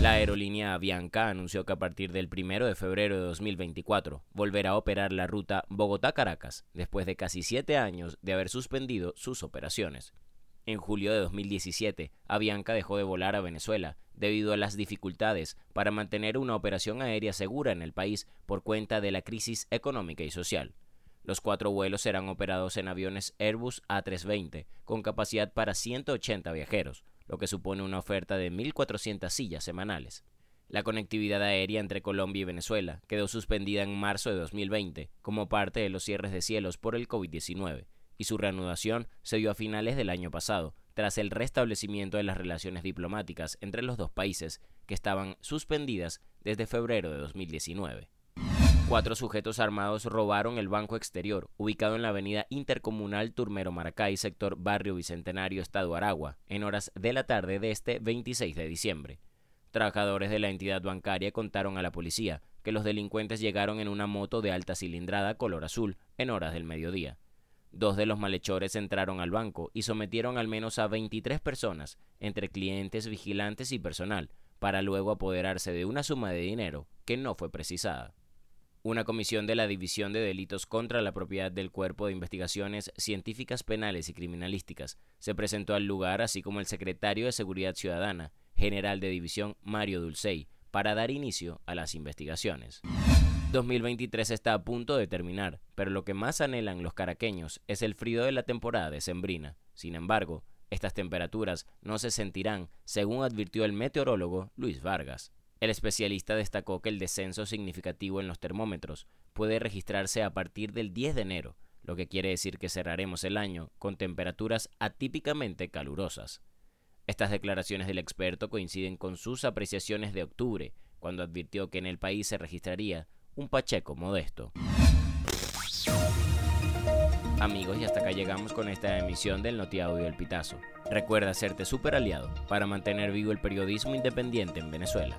La aerolínea Avianca anunció que a partir del 1 de febrero de 2024 volverá a operar la ruta Bogotá-Caracas, después de casi siete años de haber suspendido sus operaciones. En julio de 2017, Avianca dejó de volar a Venezuela debido a las dificultades para mantener una operación aérea segura en el país por cuenta de la crisis económica y social. Los cuatro vuelos serán operados en aviones Airbus A320 con capacidad para 180 viajeros, lo que supone una oferta de 1.400 sillas semanales. La conectividad aérea entre Colombia y Venezuela quedó suspendida en marzo de 2020 como parte de los cierres de cielos por el COVID-19, y su reanudación se dio a finales del año pasado, tras el restablecimiento de las relaciones diplomáticas entre los dos países que estaban suspendidas desde febrero de 2019. Cuatro sujetos armados robaron el banco exterior, ubicado en la avenida intercomunal Turmero Maracay, sector Barrio Bicentenario, Estado Aragua, en horas de la tarde de este 26 de diciembre. Trabajadores de la entidad bancaria contaron a la policía que los delincuentes llegaron en una moto de alta cilindrada color azul en horas del mediodía. Dos de los malhechores entraron al banco y sometieron al menos a 23 personas, entre clientes, vigilantes y personal, para luego apoderarse de una suma de dinero que no fue precisada. Una comisión de la División de Delitos contra la Propiedad del Cuerpo de Investigaciones Científicas Penales y Criminalísticas se presentó al lugar, así como el secretario de Seguridad Ciudadana, general de división Mario Dulcey, para dar inicio a las investigaciones. 2023 está a punto de terminar, pero lo que más anhelan los caraqueños es el frío de la temporada decembrina. Sin embargo, estas temperaturas no se sentirán, según advirtió el meteorólogo Luis Vargas. El especialista destacó que el descenso significativo en los termómetros puede registrarse a partir del 10 de enero, lo que quiere decir que cerraremos el año con temperaturas atípicamente calurosas. Estas declaraciones del experto coinciden con sus apreciaciones de octubre, cuando advirtió que en el país se registraría un Pacheco modesto. Amigos, y hasta acá llegamos con esta emisión del Notiaudio del Pitazo. Recuerda hacerte super aliado para mantener vivo el periodismo independiente en Venezuela.